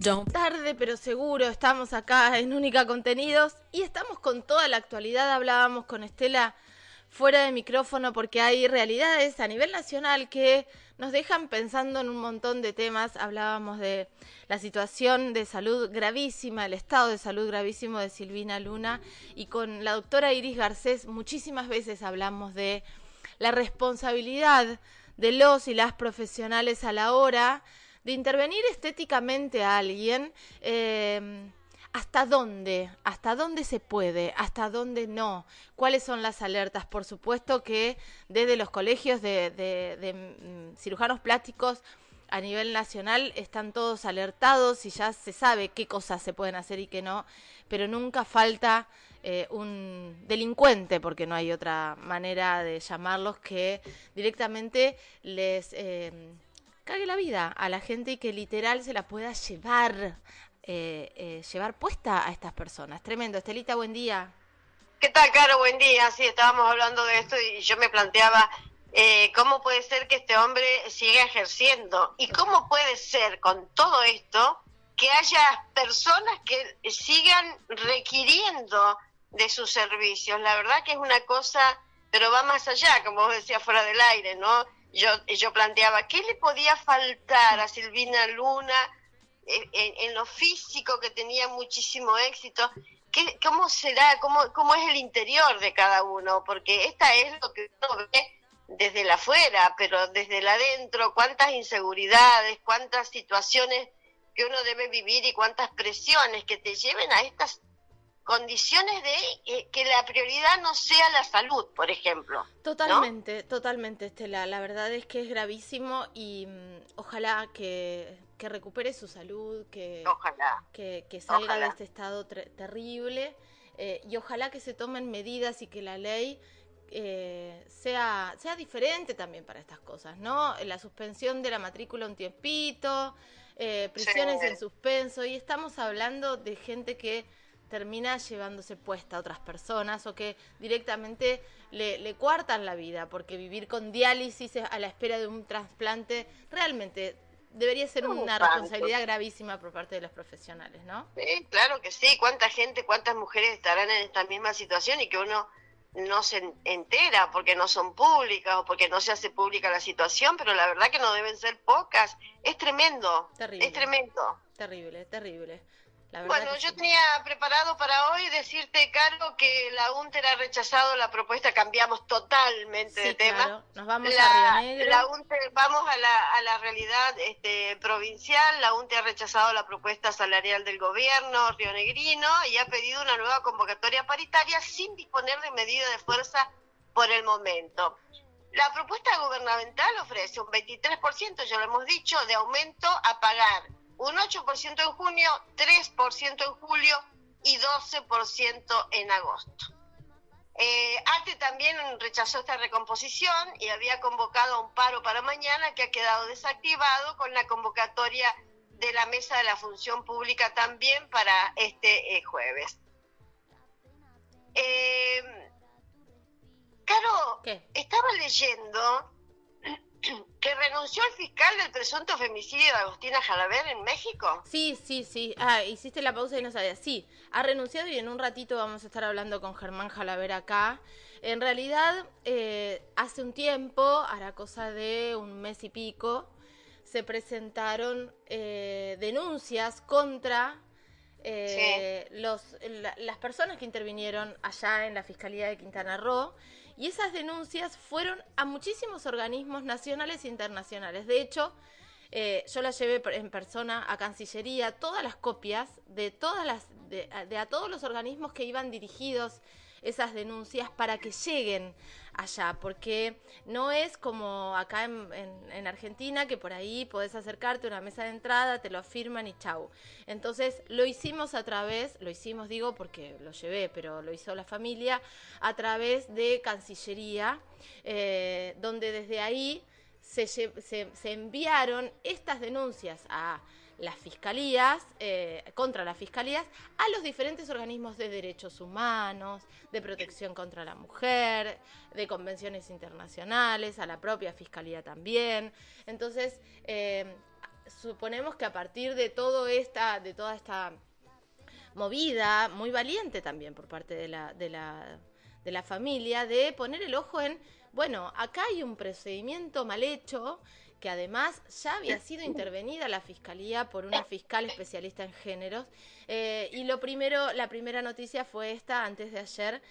Tarde pero seguro, estamos acá en Única Contenidos y estamos con toda la actualidad. Hablábamos con Estela fuera de micrófono porque hay realidades a nivel nacional que nos dejan pensando en un montón de temas. Hablábamos de la situación de salud gravísima, el estado de salud gravísimo de Silvina Luna y con la doctora Iris Garcés muchísimas veces hablamos de la responsabilidad de los y las profesionales a la hora de intervenir estéticamente a alguien, eh, ¿hasta dónde? ¿Hasta dónde se puede? ¿Hasta dónde no? ¿Cuáles son las alertas? Por supuesto que desde los colegios de, mm, cirujanos plásticos a nivel nacional están todos alertados y ya se sabe qué cosas se pueden hacer y qué no, pero nunca falta eh, un delincuente, porque no hay otra manera de llamarlos, que directamente les... Eh, cague la vida a la gente y que literal se la pueda llevar, eh, eh, llevar puesta a estas personas. Tremendo. Estelita, buen día. ¿Qué tal, Caro? Buen día. Sí, estábamos hablando de esto y yo me planteaba eh, cómo puede ser que este hombre siga ejerciendo y cómo puede ser con todo esto que haya personas que sigan requiriendo de sus servicios. La verdad que es una cosa, pero va más allá, como vos decías fuera del aire, ¿no? Yo, yo planteaba, ¿qué le podía faltar a Silvina Luna en, lo físico que tenía muchísimo éxito? ¿Qué, ¿Cómo será? Cómo, ¿Cómo es el interior de cada uno? Porque esta es lo que uno ve desde la afuera, pero desde el adentro, cuántas inseguridades, cuántas situaciones que uno debe vivir y cuántas presiones que te lleven a estas condiciones de eh, que la prioridad no sea la salud, por ejemplo. Totalmente, totalmente, Estela. La verdad es que es gravísimo y mm, ojalá que, recupere su salud, que, que, salga de este estado terrible eh, y ojalá que se tomen medidas y que la ley eh, sea, sea diferente también para estas cosas, ¿no? La suspensión de la matrícula un tiempito, prisiones en suspenso y estamos hablando de gente que termina llevándose puesta a otras personas o que directamente le, le cuartan la vida, porque vivir con diálisis a la espera de un trasplante realmente debería ser una responsabilidad gravísima por parte de los profesionales, ¿no? Sí, claro que sí. ¿Cuánta gente, cuántas mujeres estarán en esta misma situación y que uno no se entera porque no son públicas o porque no se hace pública la situación, pero la verdad que no deben ser pocas. Es tremendo. Terrible. Es tremendo. Terrible, terrible bueno, yo tenía preparado para hoy decirte, Caro, que la UNTER ha rechazado la propuesta, cambiamos totalmente de tema. Nos vamos a Río Negro. La UNTER, vamos a la, a la realidad este, provincial, la UNTER ha rechazado la propuesta salarial del gobierno rionegrino y ha pedido una nueva convocatoria paritaria sin disponer de medida de fuerza por el momento. La propuesta gubernamental ofrece un 23%, ya lo hemos dicho, de aumento a pagar un 8% en junio, 3% en julio y 12% en agosto. Eh, ATE también rechazó esta recomposición y había convocado a un paro para mañana que ha quedado desactivado con la convocatoria de la Mesa de la Función Pública también para este eh, jueves. Eh, Caro, estaba leyendo ¿Que renunció el fiscal del presunto femicidio de Agustina Jalaber en México? Sí, sí, sí. Ah, hiciste la pausa y no sabía. Sí, ha renunciado y en un ratito vamos a estar hablando con Germán Jalaber acá. En realidad, eh, hace un tiempo, hará cosa de un mes y pico, se presentaron eh, denuncias contra eh, los, las personas que intervinieron allá en la Fiscalía de Quintana Roo y esas denuncias fueron a muchísimos organismos nacionales e internacionales. De hecho, eh, yo las llevé en persona a Cancillería, todas las copias de todas las de, a todos los organismos que iban dirigidos esas denuncias para que lleguen allá, porque no es como acá en, Argentina que por ahí podés acercarte a una mesa de entrada, te lo afirman y chau. Entonces lo hicimos a través, lo hicimos digo porque lo llevé, pero lo hizo la familia, a través de Cancillería, eh, donde desde ahí se enviaron estas denuncias a las fiscalías, eh, contra las fiscalías, a los diferentes organismos de derechos humanos, de protección contra la mujer, de convenciones internacionales, a la propia fiscalía también. Entonces, eh, suponemos que a partir de todo esta, de toda esta movida, muy valiente también por parte de la, de la, de la familia, de poner el ojo en, bueno, acá hay un procedimiento mal hecho que además ya había sido intervenida la fiscalía por una fiscal especialista en géneros. Eh, y lo primero, la primera noticia fue esta antes de ayer,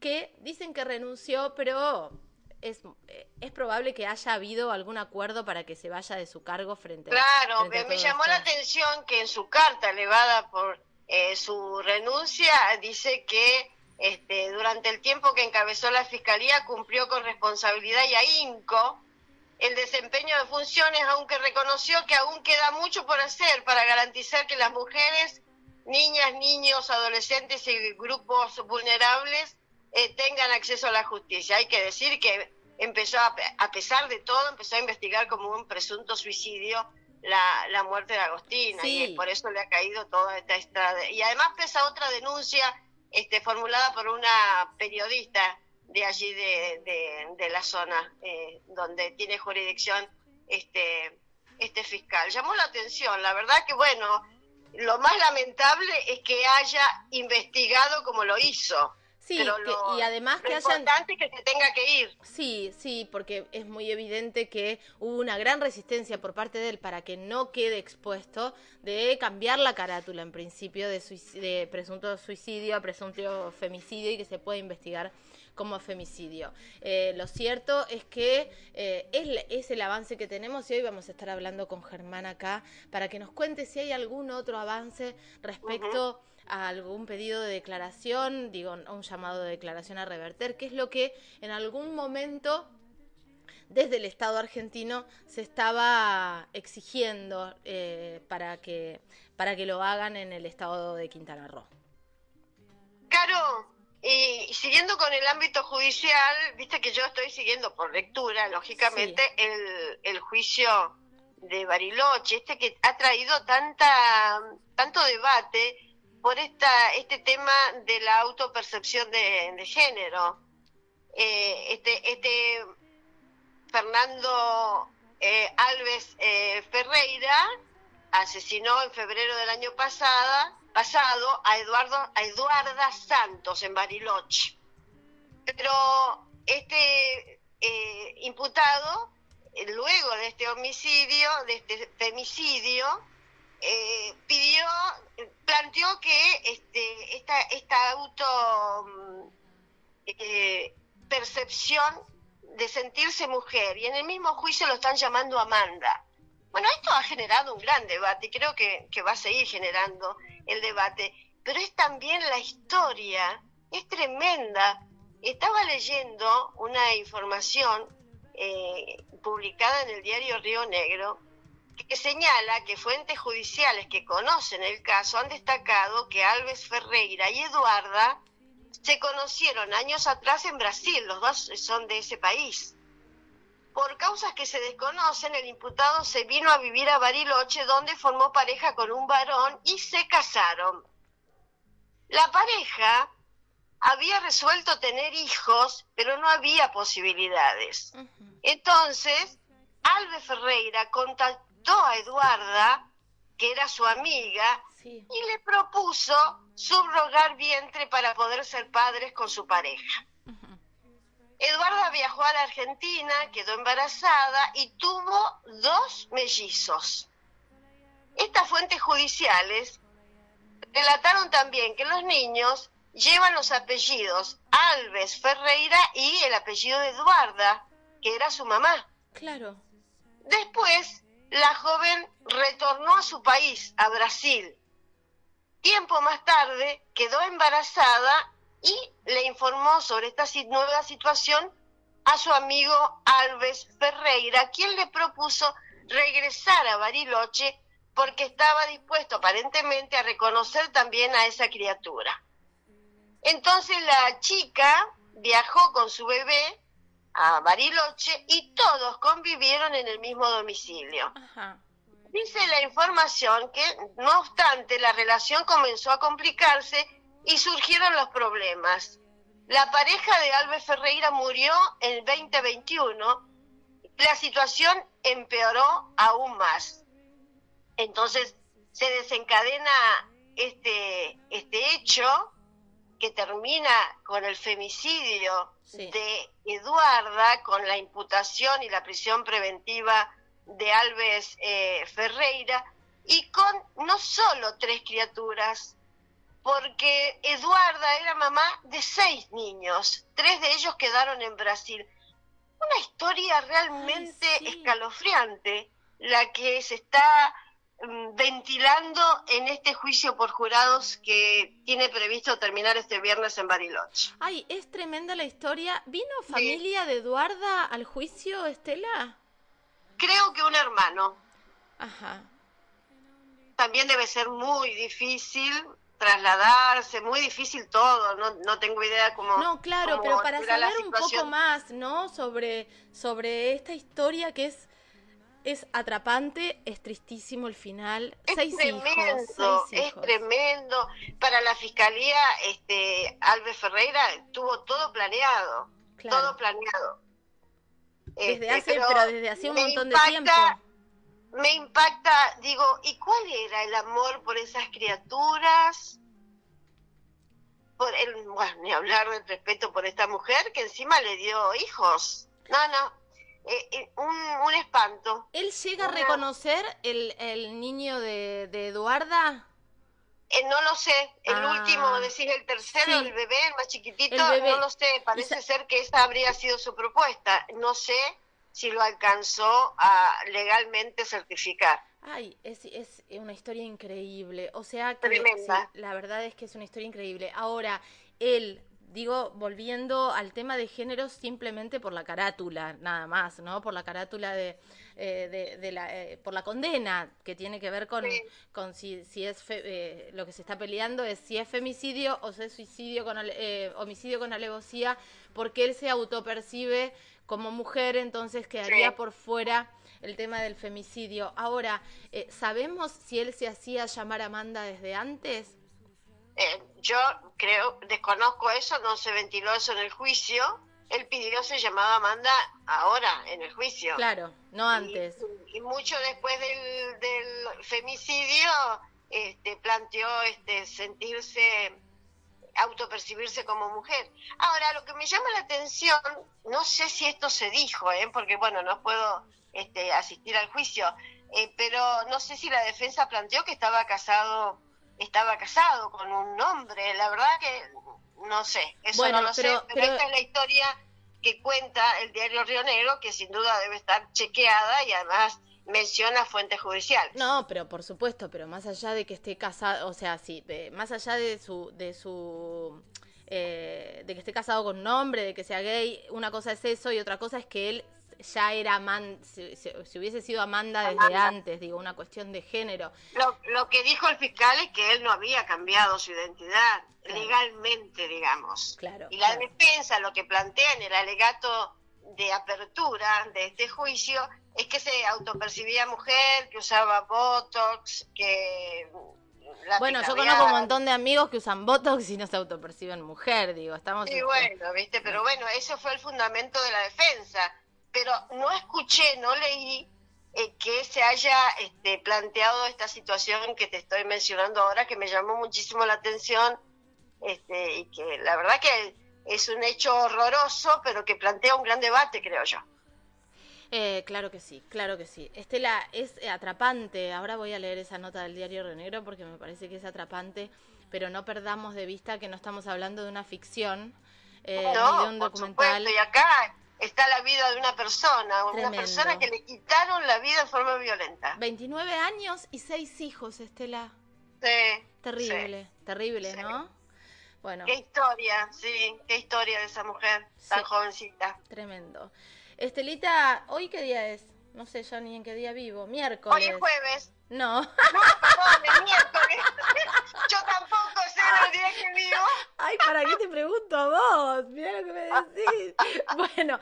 que dicen que renunció, pero es, eh, es probable que haya habido algún acuerdo para que se vaya de su cargo frente claro, a Claro, me, llamó la atención que en su carta elevada por eh, su renuncia dice que este, durante el tiempo que encabezó la fiscalía cumplió con responsabilidad y ahínco el desempeño de funciones, aunque reconoció que aún queda mucho por hacer para garantizar que las mujeres, niñas, niños, adolescentes y grupos vulnerables eh, tengan acceso a la justicia. Hay que decir que empezó, a, a, pesar de todo, empezó a investigar como un presunto suicidio la, la muerte de Agostina y por eso le ha caído toda esta, esta... Y además pesa otra denuncia este, formulada por una periodista de allí de, de, la zona eh, donde tiene jurisdicción este, este fiscal. Llamó la atención, la verdad que bueno, lo más lamentable es que haya investigado como lo hizo. Sí, y además que hayan... importante que se tenga que ir. Sí, sí, porque es muy evidente que hubo una gran resistencia por parte de él para que no quede expuesto de cambiar la carátula en principio de, de presunto suicidio a presunto femicidio y que se pueda investigar como femicidio. Eh, lo cierto es que eh, es, es, el avance que tenemos y hoy vamos a estar hablando con Germán acá para que nos cuente si hay algún otro avance respecto a algún pedido de declaración, digo, un llamado de declaración a reverter, que es lo que en algún momento desde el Estado argentino se estaba exigiendo eh, para, que, para que lo hagan en el Estado de Quintana Roo. Caro, y siguiendo con el ámbito judicial, viste que yo estoy siguiendo por lectura, lógicamente, el, el juicio de Bariloche, este que ha traído tanta tanto debate por esta, este tema de la autopercepción de, género. Eh, este, este Fernando eh, Alves eh, Ferreira asesinó en febrero del año pasado, pasado a, Eduardo, a Eduarda Santos en Bariloche. Pero este imputado, luego de este homicidio, de este femicidio, eh, pidió, planteó que este, esta, esta auto mm, eh, percepción de sentirse mujer, y en el mismo juicio lo están llamando Amanda. Bueno, esto ha generado un gran debate y creo que, va a seguir generando el debate, pero es también la historia, es tremenda. Estaba leyendo una información eh, publicada en el diario Río Negro que señala que fuentes judiciales que conocen el caso han destacado que Alves Ferreira y Eduarda se conocieron años atrás en Brasil, los dos son de ese país. Por causas que se desconocen, el imputado se vino a vivir a Bariloche, donde formó pareja con un varón y se casaron. La pareja había resuelto tener hijos, pero no había posibilidades. Entonces, Alves Ferreira contactó a Eduarda, que era su amiga, y le propuso subrogar vientre para poder ser padres con su pareja. Eduarda viajó a la Argentina, quedó embarazada y tuvo dos mellizos. Estas fuentes judiciales relataron también que los niños llevan los apellidos Alves Ferreira y el apellido de Eduarda, que era su mamá. Claro. Después, la joven retornó a su país, a Brasil. Tiempo más tarde quedó embarazada y le informó sobre esta nueva situación a su amigo Alves Ferreira, quien le propuso regresar a Bariloche porque estaba dispuesto aparentemente a reconocer también a esa criatura. Entonces la chica viajó con su bebé a Bariloche y todos convivieron en el mismo domicilio. Dice la información que, no obstante, la relación comenzó a complicarse y surgieron los problemas. La pareja de Alves Ferreira murió en 2021. La situación empeoró aún más. Entonces se desencadena este, este hecho que termina con el femicidio de Eduarda, con la imputación y la prisión preventiva de Alves eh, Ferreira, y con no solo tres criaturas, porque Eduarda era mamá de seis niños, tres de ellos quedaron en Brasil. Una historia realmente escalofriante, la que se está mm, ventilando en este juicio por jurados que tiene previsto terminar este viernes en Bariloche. Ay, es tremenda la historia. ¿Vino familia de Eduarda al juicio, Estela? Creo que un hermano. Ajá. También debe ser muy difícil trasladarse, muy difícil todo, no, no tengo idea cómo... No, claro, pero para saber un poco más, ¿no? Sobre, sobre esta historia que es, es atrapante, es tristísimo el final. Es tremendo, es tremendo. Para la fiscalía, este, Alves Ferreira tuvo todo planeado, todo planeado. Desde este, hace, pero, desde hace un montón de tiempo me impacta, digo, ¿y cuál era el amor por esas criaturas? Por el, bueno, ni hablar del respeto por esta mujer que encima le dio hijos. No, no, eh, eh, un, espanto. ¿Él llega a reconocer el, el niño de, de Eduarda? Eh, no lo sé, el ah, último, decís el tercero, el bebé, el más chiquitito, no lo sé, parece ser que esa habría sido su propuesta, no sé si lo alcanzó a legalmente certificar. Ay, es, es una historia increíble. O sea que la verdad es que es una historia increíble. Ahora, él, digo, volviendo al tema de género simplemente por la carátula, nada más, ¿no? Por la carátula de, eh, de, la, eh, por la condena que tiene que ver con, con si, si es eh, lo que se está peleando es si es femicidio o si es suicidio con homicidio con alevosía, porque él se autopercibe como mujer, entonces quedaría por fuera el tema del femicidio. Ahora, eh, ¿sabemos si él se hacía llamar Amanda desde antes? Eh, yo creo, desconozco eso, no se ventiló eso en el juicio. Él pidió ser llamado Amanda ahora, en el juicio. Claro, no antes. Y, mucho después del, del femicidio, este, planteó este, sentirse autopercibirse como mujer. Ahora, lo que me llama la atención, no sé si esto se dijo, ¿eh? porque bueno, no puedo este, asistir al juicio, eh, pero no sé si la defensa planteó que estaba casado, estaba casado con un hombre, la verdad que no sé, eso no lo sé, pero, esta es la historia que cuenta el diario Río Negro, que sin duda debe estar chequeada y además menciona fuentes judiciales. No, pero por supuesto, pero más allá de que esté casado, o sea, sí, más allá de su, de su, eh, de que esté casado con un hombre, de que sea gay, una cosa es eso y otra cosa es que él ya era Amanda, si, hubiese sido Amanda desde antes, digo, una cuestión de género. Lo, lo, que dijo el fiscal es que él no había cambiado su identidad legalmente, digamos. Claro. Y la defensa lo que plantea en el alegato de apertura de este juicio es que se autopercibía mujer, que usaba Botox, que... bueno, yo conozco un montón de amigos que usan Botox y no se autoperciben mujer, digo, estamos... Sí, bueno, viste, pero bueno, eso fue el fundamento de la defensa. Pero no escuché, no leí eh, que se haya este, planteado esta situación que te estoy mencionando ahora, que me llamó muchísimo la atención, este, y que la verdad que es un hecho horroroso, pero que plantea un gran debate, creo yo. Eh, claro que sí, claro que sí. Estela, es atrapante. Ahora voy a leer esa nota del diario Renegro porque me parece que es atrapante, pero no perdamos de vista que no estamos hablando de una ficción eh, ni de un documental. y acá está la vida de una persona, una persona que le quitaron la vida de forma violenta. 29 años y seis hijos, Estela. Sí. Terrible, terrible, ¿no? Bueno. Qué historia, sí, qué historia de esa mujer tan jovencita. Tremendo. Estelita, ¿hoy qué día es? No sé ya ni en qué día vivo. Miércoles. Hoy es jueves. No. No, perdón, es miércoles. Yo tampoco sé el día que vivo. Ay, ¿para qué te pregunto a vos? Mira lo que me decís. Bueno,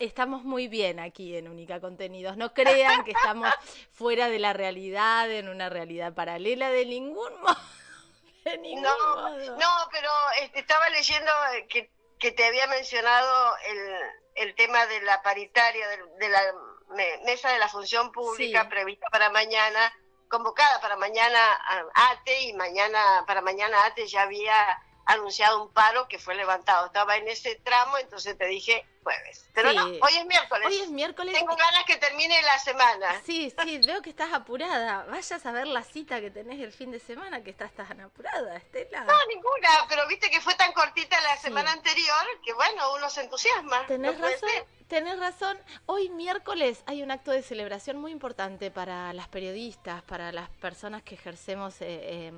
estamos muy bien aquí en Única Contenidos. No crean que estamos fuera de la realidad, en una realidad paralela de ningún modo. De ningún no, modo. no, pero este, estaba leyendo que, que te había mencionado el el tema de la paritaria, de, la mesa de la función pública prevista para mañana, convocada para mañana ATE y mañana para mañana ATE ya había anunciado un paro que fue levantado. Estaba en ese tramo, entonces te dije jueves. Pero no, hoy es miércoles. Hoy es miércoles. Tengo ganas que termine la semana. Sí, sí, veo que estás apurada. Vayas a ver la cita que tenés el fin de semana, que estás tan apurada, Estela. No, ninguna, pero viste que fue tan cortita la semana anterior que bueno, uno se entusiasma. Tenés razón. Tenés razón. Hoy miércoles hay un acto de celebración muy importante para las periodistas, para las personas que ejercemos eh,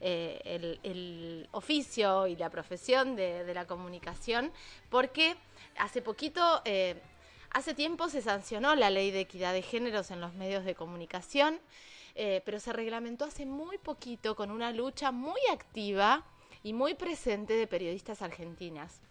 eh, eh, el, oficio y la profesión de, la comunicación, porque hace poquito, hace tiempo se sancionó la ley de equidad de géneros en los medios de comunicación, pero se reglamentó hace muy poquito con una lucha muy activa y muy presente de periodistas argentinas.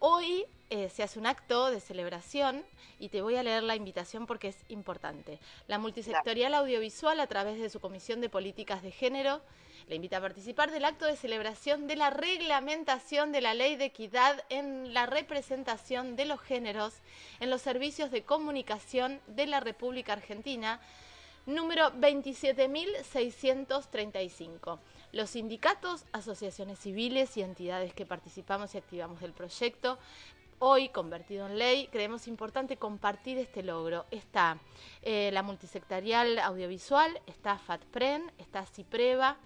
Hoy eh, se hace un acto de celebración y te voy a leer la invitación porque es importante. La multisectorial audiovisual, a través de su Comisión de Políticas de Género, le invita a participar del acto de celebración de la reglamentación de la ley de equidad en la representación de los géneros en los servicios de comunicación de la República Argentina, número 27.635. Los sindicatos, asociaciones civiles y entidades que participamos y activamos del proyecto hoy convertido en ley, creemos importante compartir este logro. Está eh, la multisectorial audiovisual, está FATPREN, está CIPREVA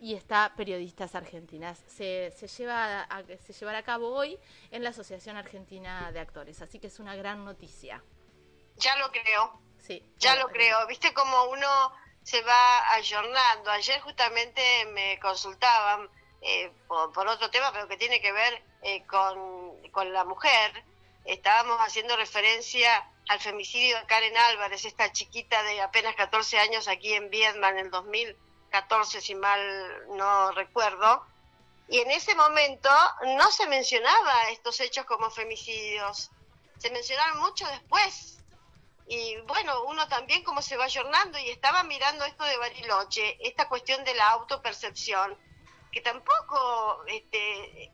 y está Periodistas Argentinas. Se, se, lleva a, se llevará a cabo hoy en la Asociación Argentina de Actores, así que es una gran noticia. Ya lo creo. Sí. Ya lo creo. Viste cómo uno se va ayornando. Ayer justamente me consultaban eh, por, otro tema, pero que tiene que ver eh, con, con, la mujer. Estábamos haciendo referencia al femicidio de Karen Álvarez, esta chiquita de apenas 14 años aquí en Vietnam en el 2014, si mal no recuerdo. Y en ese momento no se mencionaba estos hechos como femicidios, se mencionaron mucho después. Y bueno, uno también como se va ayornando y estaba mirando esto de Bariloche, esta cuestión de la autopercepción que tampoco este,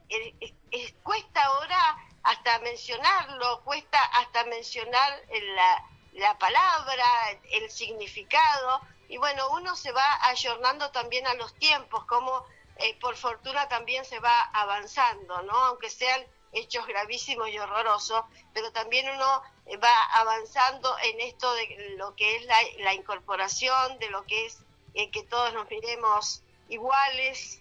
cuesta ahora hasta mencionarlo, cuesta hasta mencionar la, la palabra, el significado, y bueno, uno se va ayornando también a los tiempos, como eh, por fortuna también se va avanzando, ¿no? Aunque sean hechos gravísimos y horrorosos, pero también uno va avanzando en esto de lo que es la, la incorporación, de lo que es eh, que todos nos miremos iguales,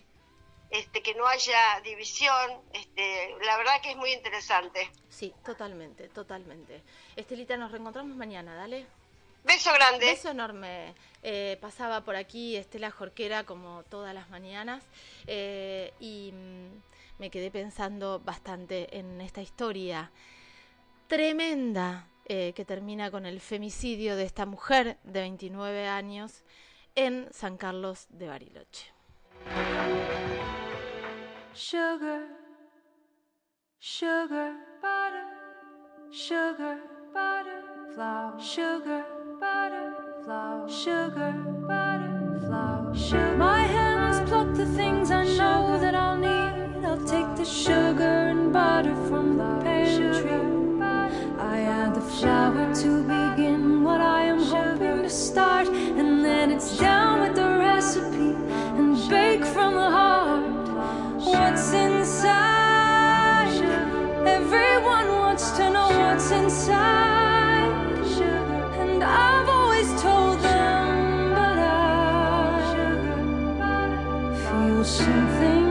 este, que no haya división, este, la verdad que es muy interesante. Sí, totalmente, totalmente. Estelita, nos reencontramos mañana, dale. Beso grande. Beso enorme. Eh, pasaba por aquí Estela Jorquera como todas las mañanas eh, y mm, me quedé pensando bastante en esta historia tremenda eh, que termina con el femicidio de esta mujer de 29 años en San Carlos de Bariloche. Sugar, sugar, butter, sugar, butter, flour, sugar, butter, flour, sugar, butter, flour, sugar. My hands pluck the things I know that I'll need. I'll take the sugar and butter from the pantry. Add to begin what I am hoping to start, and then it's down with the recipe and bake from the heart what's inside. Everyone wants to know what's inside. And I've always told them, but I feel something